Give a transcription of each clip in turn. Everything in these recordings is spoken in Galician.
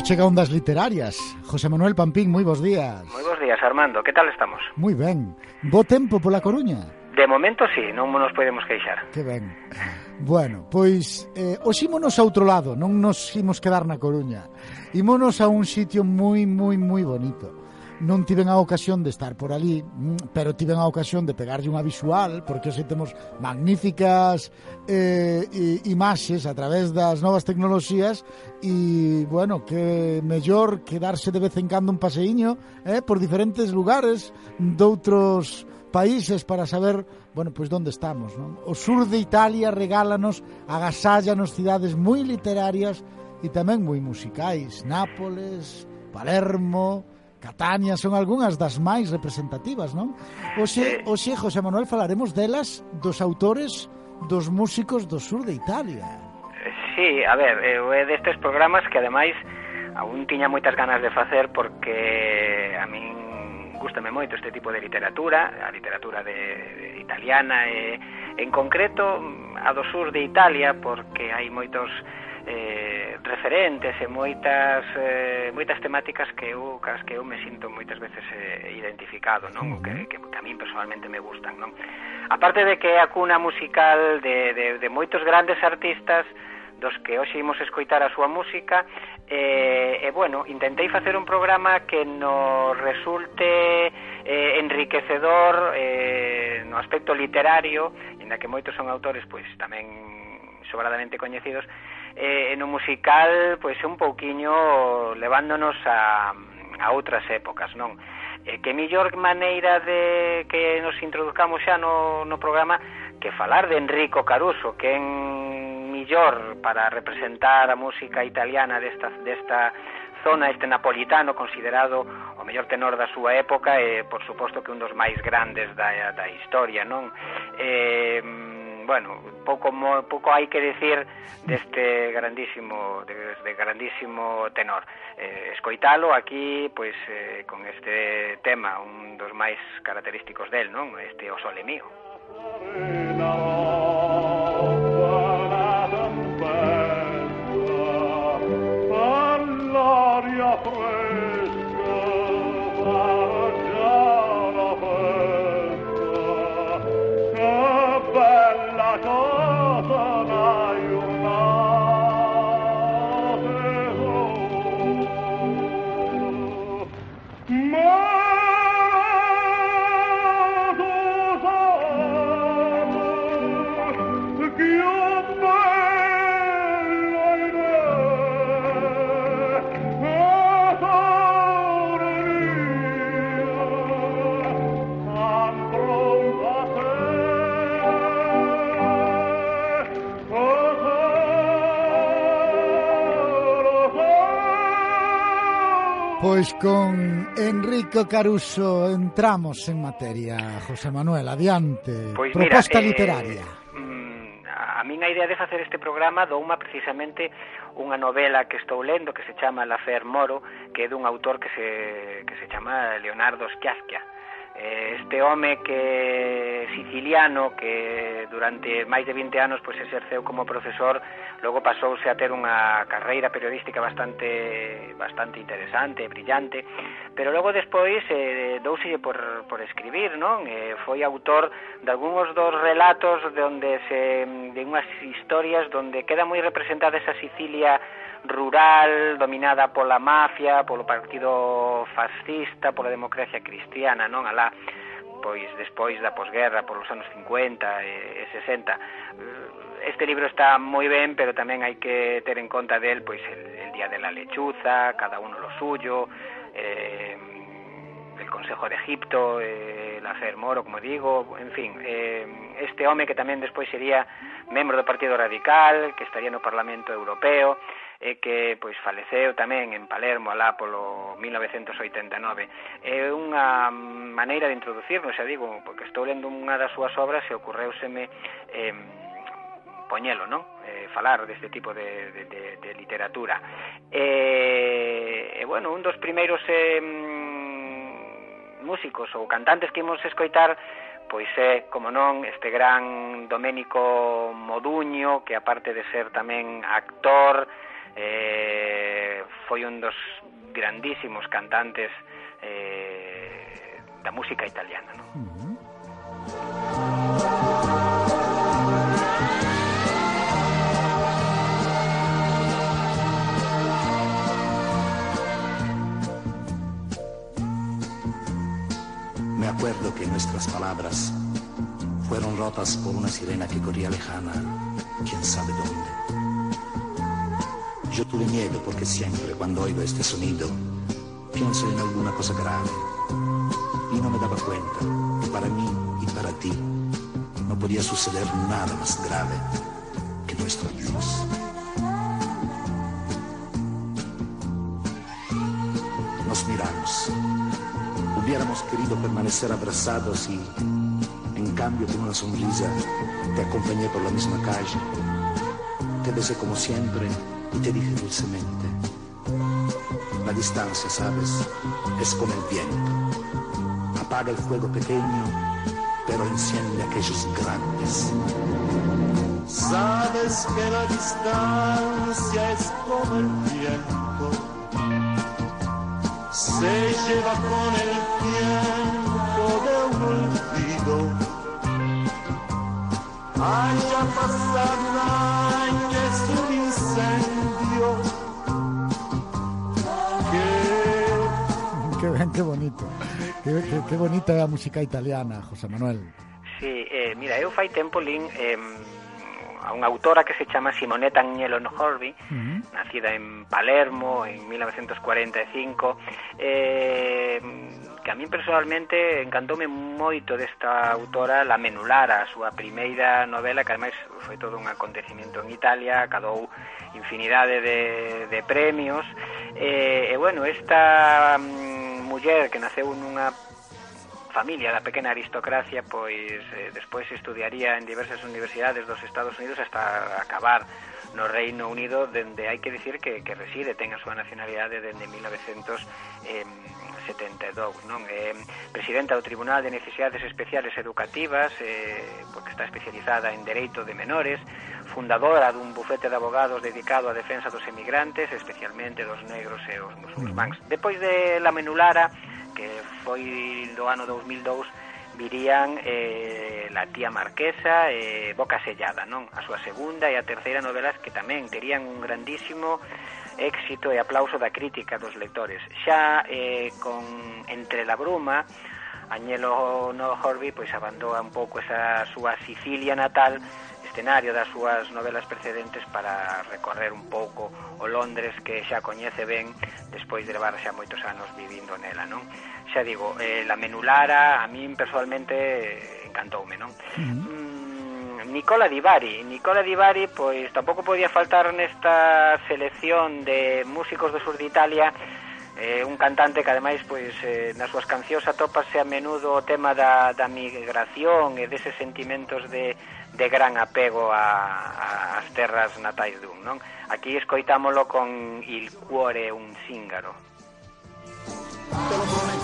pues chega ondas literarias. José Manuel Pampín, moi bons días. Moi bons días, Armando. Que tal estamos? Moi ben. Bo tempo pola Coruña? De momento sí, non nos podemos queixar. Que ben. Bueno, pois eh, os ímonos a outro lado, non nos imos quedar na Coruña. Ímonos a un sitio moi, moi, moi bonito non tiven a ocasión de estar por ali, mm, pero tiven a ocasión de pegarlle unha visual, porque hoxe temos magníficas eh, imaxes a través das novas tecnoloxías e, bueno, que mellor que darse de vez en cando un paseiño eh, por diferentes lugares doutros países para saber bueno, pois onde estamos, non? O sur de Italia regálanos, agasállanos cidades moi literarias e tamén moi musicais, Nápoles, Palermo, Catania son algunhas das máis representativas, non? Oxe, oxe José Manuel, falaremos delas dos autores dos músicos do sur de Italia. Sí, a ver, eh, eu é destes programas que ademais aún tiña moitas ganas de facer porque a min gustame moito este tipo de literatura, a literatura de, de italiana e en concreto a do sur de Italia porque hai moitos eh, referentes e moitas eh, moitas temáticas que eu cas que eu me sinto moitas veces eh, identificado, non? O que, que, que a min personalmente me gustan, non? Aparte de que é a cuna musical de, de, de moitos grandes artistas dos que hoxe imos escoitar a súa música eh, e, eh, eh, bueno, intentei facer un programa que nos resulte eh, enriquecedor eh, no aspecto literario en que moitos son autores pois tamén sobradamente coñecidos eh, no musical pois un pouquiño levándonos a, a outras épocas, non? eh, que mellor maneira de que nos introduzcamos xa no, no programa que falar de Enrico Caruso, que en millor para representar a música italiana desta, desta zona, este napolitano considerado o mellor tenor da súa época e, por suposto, que un dos máis grandes da, da historia, non? Eh, bueno, pouco mo, pouco hai que decir deste grandísimo de, de grandísimo tenor. Eh, escoitalo aquí pois eh, con este tema, un dos máis característicos del, non? Este O sole mío. con Enrico Caruso entramos en materia. José Manuel, adiante. Pois Proposta mira, eh, literaria. Mm, a min a idea de facer este programa douma precisamente unha novela que estou lendo que se chama La Fer Moro, que é dun autor que se, que se chama Leonardo Schiazquia este home que siciliano que durante máis de 20 anos pois exerceu como profesor, logo pasouse a ter unha carreira periodística bastante bastante interesante, brillante, pero logo despois eh, douselle por, por escribir, non? Eh, foi autor de algúns dos relatos de onde se mm, de unhas historias donde queda moi representada esa Sicilia rural dominada pola mafia, polo partido fascista, pola democracia cristiana, non? Alá pois despois da posguerra polos anos 50 e, 60. Este libro está moi ben, pero tamén hai que ter en conta del pois el, el día de la lechuza, cada uno lo suyo, eh, el Consejo de Egipto, eh, el hacer moro, como digo, en fin, eh, este home que tamén despois sería membro do Partido Radical, que estaría no Parlamento Europeo, e que pois faleceu tamén en Palermo alá polo 1989. É unha maneira de introducirnos, xa digo, porque estou lendo unha das súas obras e ocorreuseme eh, poñelo, non? Eh, falar deste tipo de, de, de, de literatura. E, eh, eh, bueno, un dos primeiros eh, músicos ou cantantes que imos escoitar pois é, como non, este gran Doménico Moduño, que aparte de ser tamén actor, eh, foi un dos grandísimos cantantes eh, da música italiana. Me acuerdo que nuestras palabras fueron rotas por una sirena que corría lejana, quién sabe dónde. Yo tuve miedo porque siempre cuando oigo este sonido pienso en alguna cosa grave y no me daba cuenta que para mí y para ti no podía suceder nada más grave que nuestro adiós. Nos miramos. Hubiéramos querido permanecer abrazados y, en cambio, con una sonrisa, te acompañé por la misma calle. Te besé como siempre y te dije dulcemente, la distancia, sabes, es como el viento. Apaga el fuego pequeño, pero enciende aquellos grandes. Sabes que la distancia es como el viento. Se lleva con el tiempo Que bonita é a música italiana, José Manuel. Sí, eh, mira, eu fai tempo lín eh, a unha autora que se chama Simonetta Agnello Horby, uh mm-hmm. -huh. nacida en Palermo en 1945, eh, que a mí personalmente encantoume moito desta autora La Menulara, a súa primeira novela, que ademais foi todo un acontecimento en Italia, cadou infinidade de, de premios, eh, e bueno, esta mm, muller que naceu nunha familia da pequena aristocracia pois eh, despois estudiaría en diversas universidades dos Estados Unidos hasta acabar no Reino Unido dende hai que dicir que, que reside, ten a súa nacionalidade dende 1972 non? Eh, presidenta do Tribunal de Necesidades Especiales Educativas eh, porque está especializada en Dereito de Menores fundadora dun bufete de abogados dedicado á defensa dos emigrantes especialmente dos negros e os musulmáns depois de la menulara que foi do ano 2002 virían eh, La tía marquesa e eh, Boca sellada, non? A súa segunda e a terceira novelas que tamén terían un grandísimo éxito e aplauso da crítica dos lectores. Xa eh, con Entre la bruma, Añelo no Horby pois abandoa un pouco esa súa Sicilia natal escenario das súas novelas precedentes para recorrer un pouco o Londres que xa coñece ben despois de levar xa moitos anos vivindo nela, non? Xa digo, eh, la menulara a min personalmente eh, encantoume, non? Uh -huh. mm, Nicola Di Bari, Nicola Di Bari pois tampouco podía faltar nesta selección de músicos do sur de Italia eh, un cantante que ademais pois eh, nas súas cancións atópase a menudo o tema da, da migración e deses sentimentos de de gran apego a, a, as terras natais dun, non? Aquí escoitámolo con Il cuore un zingaro. Te.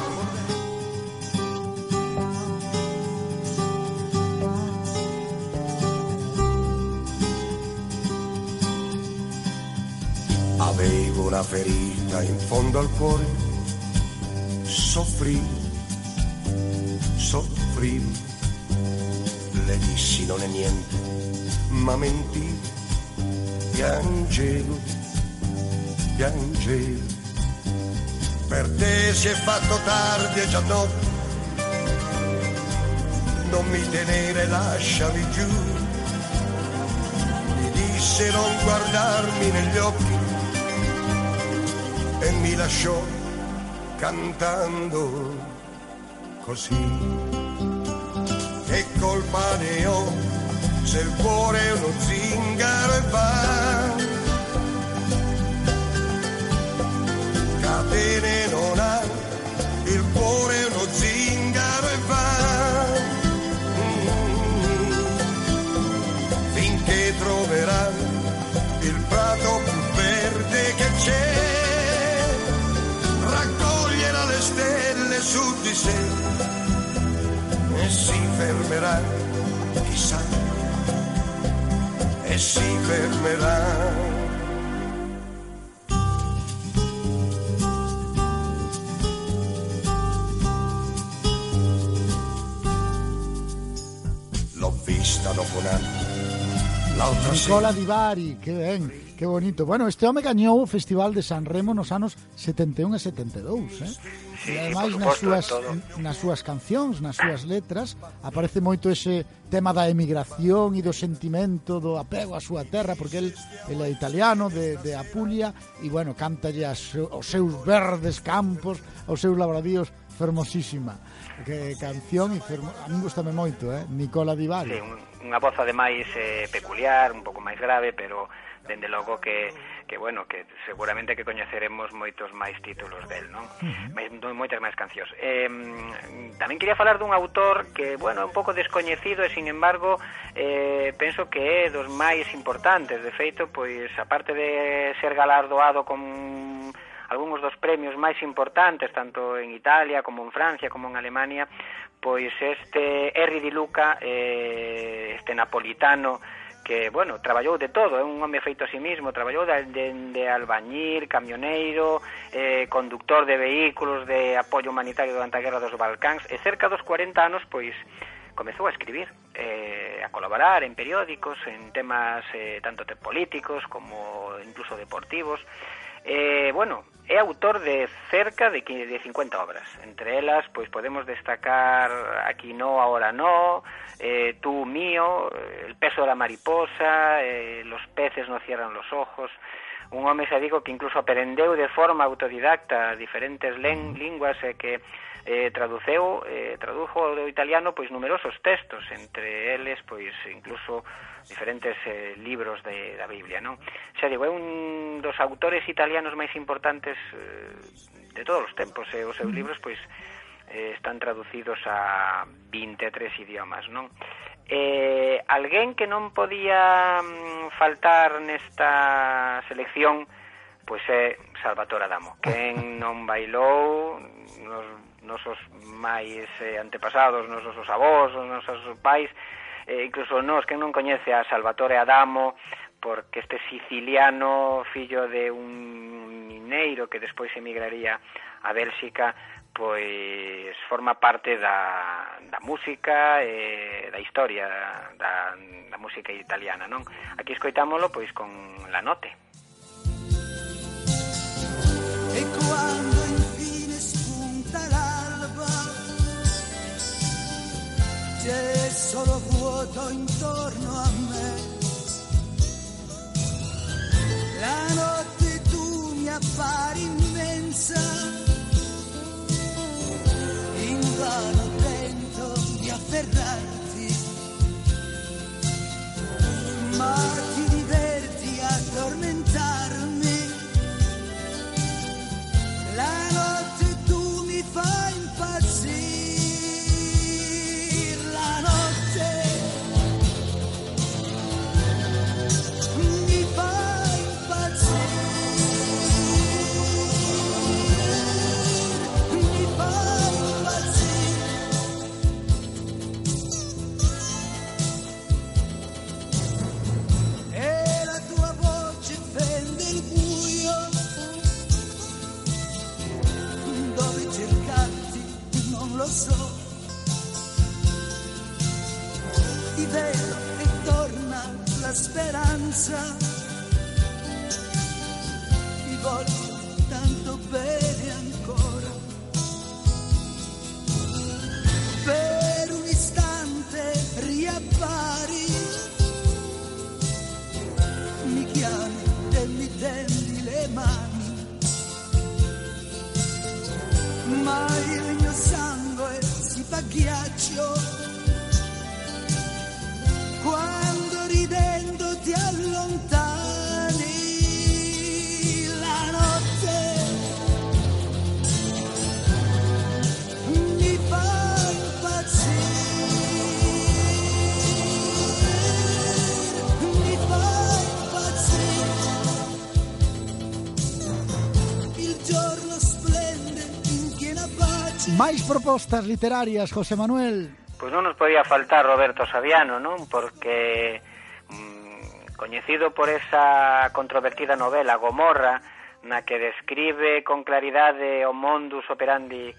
Avevo una ferita in fondo al cuore, soffrivo, soffrivo le dissi non è niente, ma mentivo, piangevo, piangevo. Per te si è fatto tardi e già notte, non mi tenere, lasciami giù. Mi disse non guardarmi negli occhi e mi lasciò cantando così che colpa ne ho se il cuore è uno zingaro e va. si fermerà, chissà, e si fermerà. L'ho vista dopo un anno. l'altra Nicola Di Bari, che, è Que bonito. Bueno, este home gañou o Festival de San Remo nos anos 71 e 72, eh? Sí, e ademais nas súas nas súas cancións, nas súas letras, aparece moito ese tema da emigración e do sentimento do apego á súa terra, porque el, el é italiano de, de Apulia e bueno, cantalle as, os seus verdes campos, os seus labradíos fermosísima que canción e fermo... a mí gustame moito, eh? Nicola Di Bari. Sí, unha voz ademais eh, peculiar, un pouco máis grave, pero dende logo que, que bueno, que seguramente que coñeceremos moitos máis títulos del, non? Uh -huh. Moitas máis cancións. Eh, tamén quería falar dun autor que, bueno, é un pouco descoñecido e, sin embargo, eh, penso que é dos máis importantes. De feito, pois, aparte de ser galardoado con algúns dos premios máis importantes tanto en Italia como en Francia como en Alemania pois este Henry Di Luca eh, este napolitano que, bueno, traballou de todo, é un home feito a sí mismo, traballou de, de, de albañil, camioneiro, eh, conductor de vehículos de apoio humanitario durante a Guerra dos Balcáns, e cerca dos 40 anos, pois, comezou a escribir, eh, a colaborar en periódicos, en temas eh, tanto políticos como incluso deportivos, Eh, bueno, é autor de cerca de, de 50 obras. Entre elas, pois podemos destacar Aquí no, ahora no, eh, Tú mío, El peso de la mariposa, eh, Los peces no cierran los ojos. Un home, xa digo, que incluso aprendeu de forma autodidacta diferentes len, mm. linguas e eh, que eh, traduceu, eh, tradujo do italiano pois numerosos textos, entre eles pois incluso diferentes eh, libros de, da Biblia, non? Xa digo, é un dos autores italianos máis importantes eh, de todos os tempos, e eh, os seus libros pois eh, están traducidos a 23 idiomas, non? Eh, alguén que non podía mm, faltar nesta selección pois é eh, Salvatore Adamo, quen non bailou nos nosos máis eh, antepasados, nos nosos avós, os nosos pais, eh, incluso nós que non coñece a Salvatore Adamo porque este siciliano fillo de un mineiro que despois emigraría a Bélxica pois forma parte da, da música e da historia da, da música italiana, non? Aquí escoitámolo pois con La Note. Solo vuoto intorno a me. La notte tu mi appari immensa, so. Yeah. Máis propostas literarias, José Manuel. Pois non nos podía faltar Roberto Saviano, non? Porque mm, coñecido por esa controvertida novela Gomorra, na que describe con claridade o mondus operandi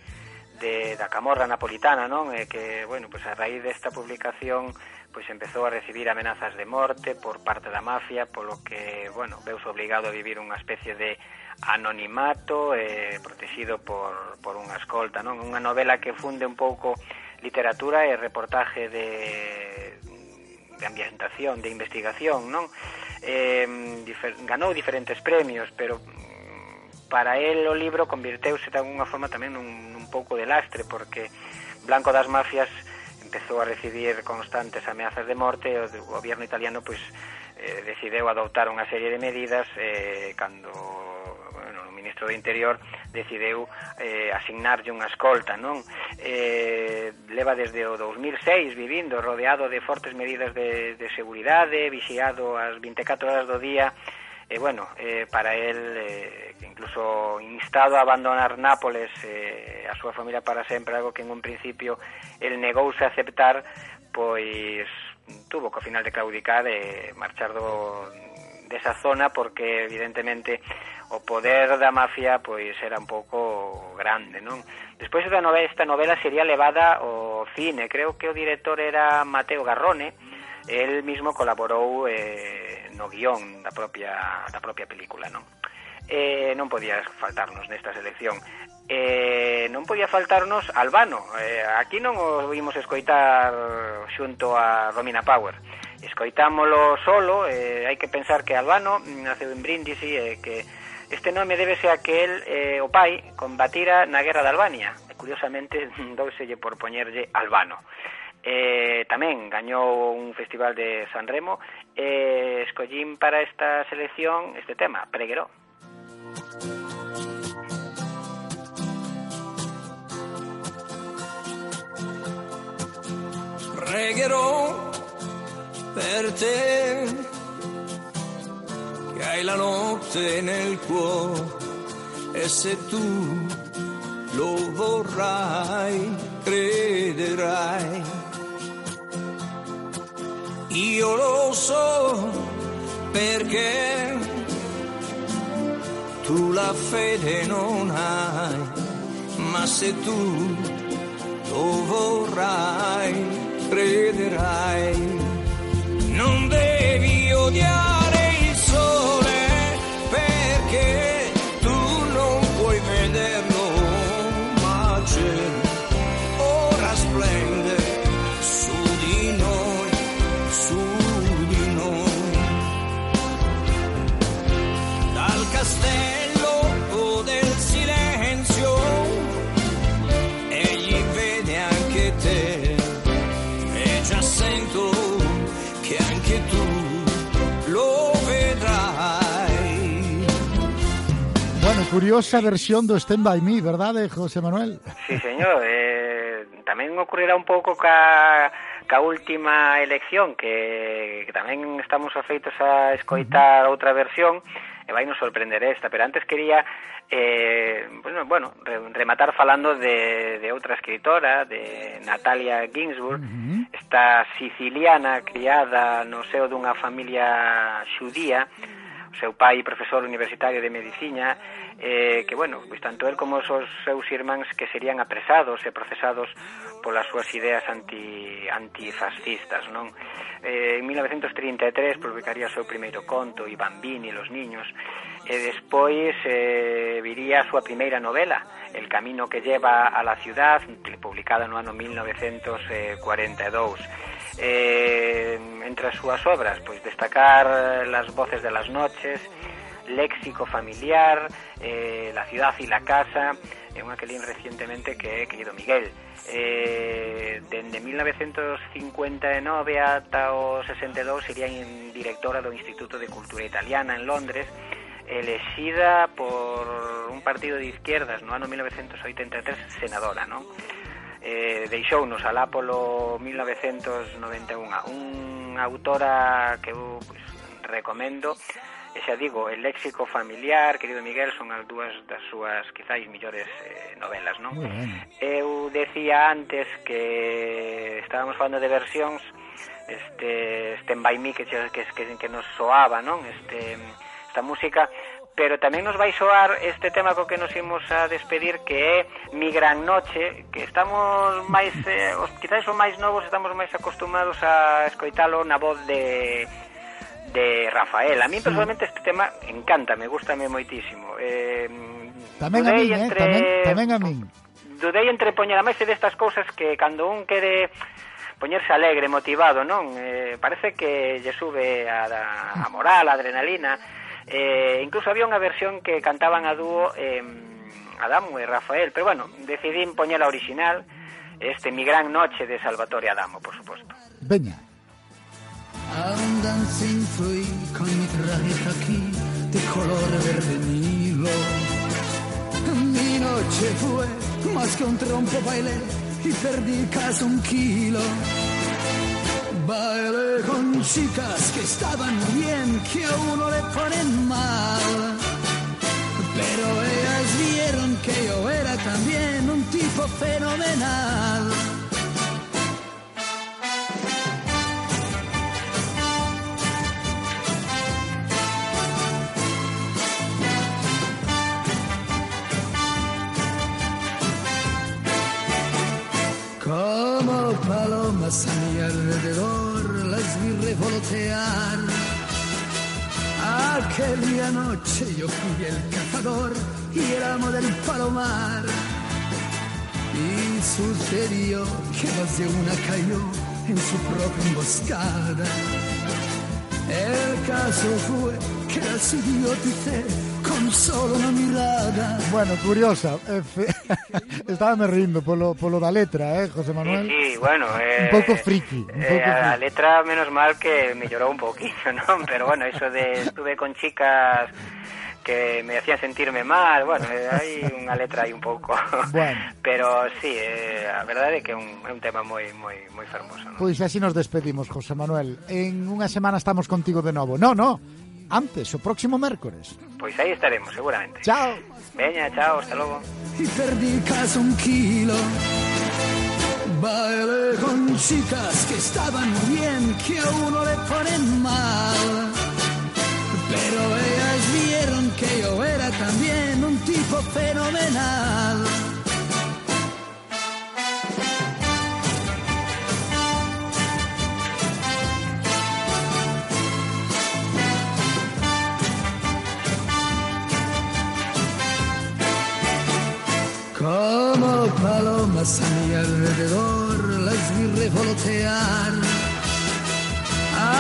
de, da camorra napolitana, non? E que, bueno, pois a raíz desta publicación pois empezou a recibir amenazas de morte por parte da mafia, polo que, bueno, veus obligado a vivir unha especie de anonimato e eh, protegido por, por unha escolta, non? Unha novela que funde un pouco literatura e reportaje de, de ambientación, de investigación, non? Eh, difer ganou diferentes premios, pero para él o libro convirteuse de alguna forma tamén nun, nun pouco de lastre, porque Blanco das Mafias empezou a recibir constantes ameazas de morte e o goberno italiano pois, eh, decideu adoptar unha serie de medidas eh, cando ministro do Interior decideu eh, asignarlle unha escolta, non? Eh, leva desde o 2006 vivindo rodeado de fortes medidas de, de seguridade, vixiado as 24 horas do día, e eh, bueno, eh, para el eh, incluso instado a abandonar Nápoles eh, a súa familia para sempre, algo que en un principio el negouse a aceptar, pois tuvo que ao final de claudicar e eh, marchar do, desa zona porque evidentemente o poder da mafia pois era un pouco grande, non? Despois da novela, esta novela sería levada ao cine, creo que o director era Mateo Garrone, el mismo colaborou eh, no guión da propia, da propia película, non? Eh, non podía faltarnos nesta selección. Eh, non podía faltarnos Albano. Eh, aquí non o vimos escoitar xunto a Romina Power. Escoitámolo solo eh, hai que pensar que Albano mm, naceu en Brindisi e eh, que Este nome débese a que el, eh, o pai, combatira na guerra de Albania. E, curiosamente, douselle por poñerlle albano. Eh, tamén gañou un festival de San Remo e eh, escollín para esta selección este tema, Pregueró. Pregherò per te hai la notte nel cuore e se tu lo vorrai, crederai io lo so perché tu la fede non hai, ma se tu lo vorrai, crederai. Non devi odiare curiosa versión do Stand By Me, verdade, José Manuel? Sí, señor. Eh, tamén ocurrirá un pouco ca, ca última elección, que, que tamén estamos afeitos a escoitar uh -huh. outra versión, e vai nos sorprender esta, pero antes quería eh, bueno, bueno, rematar falando de, de outra escritora, de Natalia Ginsburg, uh -huh. esta siciliana criada no seo dunha familia xudía, O seu pai profesor universitario de medicina, eh, que, bueno, pois tanto el como os seus irmáns que serían apresados e procesados polas súas ideas anti, antifascistas, non? Eh, en 1933 publicaría o seu primeiro conto, I bambini, los niños, e despois eh, viría a súa primeira novela, El camino que lleva a la ciudad, publicada no ano 1942 eh, entre as súas obras pois destacar eh, las voces de las noches léxico familiar eh, la ciudad y la casa eh, e unha que lín recientemente que é Querido Miguel eh, dende 1959 ata o 62 sería directora do Instituto de Cultura Italiana en Londres elexida por un partido de izquierdas no ano 1983 senadora, non? eh, deixounos alá polo 1991 unha autora que eu pues, recomendo e xa digo, el léxico familiar, querido Miguel, son as dúas das súas quizáis millores eh, novelas, non? Eu decía antes que estábamos falando de versións este Stand By Me que, que, que, que nos soaba, non? Este, esta música pero tamén nos vai soar este tema co que nos imos a despedir que é Mi Gran Noche, que estamos máis, eh, os, quizás son máis novos, estamos máis acostumados a escoitalo na voz de de Rafael. A mí personalmente este tema encanta, me gusta moitísimo. Eh, tamén a min, eh, entre, eh, tamén, tamén a min. Dudei entre poñer a máis destas cousas que cando un quere poñerse alegre, motivado, non? Eh, parece que lle sube a, a moral, a adrenalina, Eh, incluso había unha versión que cantaban a dúo eh, Adamo e Rafael, pero bueno, decidí poñer a original, este Mi Gran Noche de Salvatore Adamo, por supuesto. Veña. Andan sin fui con mi traje aquí de color verde nilo. Mi noche fue más que un trompo bailé y perdí casi un kilo. Bailé con chicas que estaban bien, que a uno le ponen mal. Pero ellas vieron que yo era también un tipo fenomenal. A mi alrededor las vi revolotear. Aquella noche yo fui el cazador y el amo del palomar. Y sucedió que más de una cayó en su propia emboscada. El caso fue que las idioticé con solo una mirada. Bueno, curiosa. Eh, Estaba me rindo polo, polo da letra, eh, José Manuel? Sí, sí bueno... Eh, un pouco friki. Un eh, pouco a letra, menos mal que me lloró un poquito, ¿no? Pero bueno, eso de estuve con chicas que me hacían sentirme mal, bueno, eh, hai unha letra aí un pouco. Bueno. Pero sí, eh, a verdade é que é un, é un tema moi moi moi fermoso, ¿no? Pois así nos despedimos, José Manuel. En unha semana estamos contigo de novo. No, no, antes, o próximo mércores. Pois aí estaremos, seguramente. Chao. Veña, chao, hasta logo. Y perdí casi un kilo. Bailé con chicas que estaban bien, que a uno le ponen mal. Pero ellas vieron que yo era también un tipo fenomenal. Palomas a mi alrededor las vi revolotear.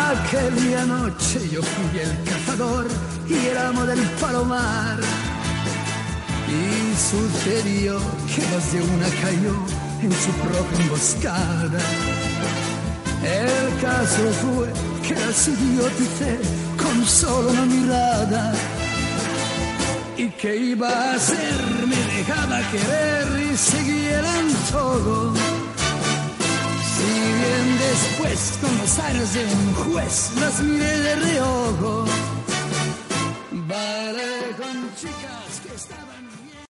Aquella noche yo fui el cazador y el amo del palomar. Y sucedió que más de una cayó en su propia emboscada. El caso fue que las idioticé con solo una mirada. ¿Y que iba a hacer? Me dejaba querer y seguía en todo. Si bien después, con los aires de un juez, las miré de reojo. Bailé con chicas.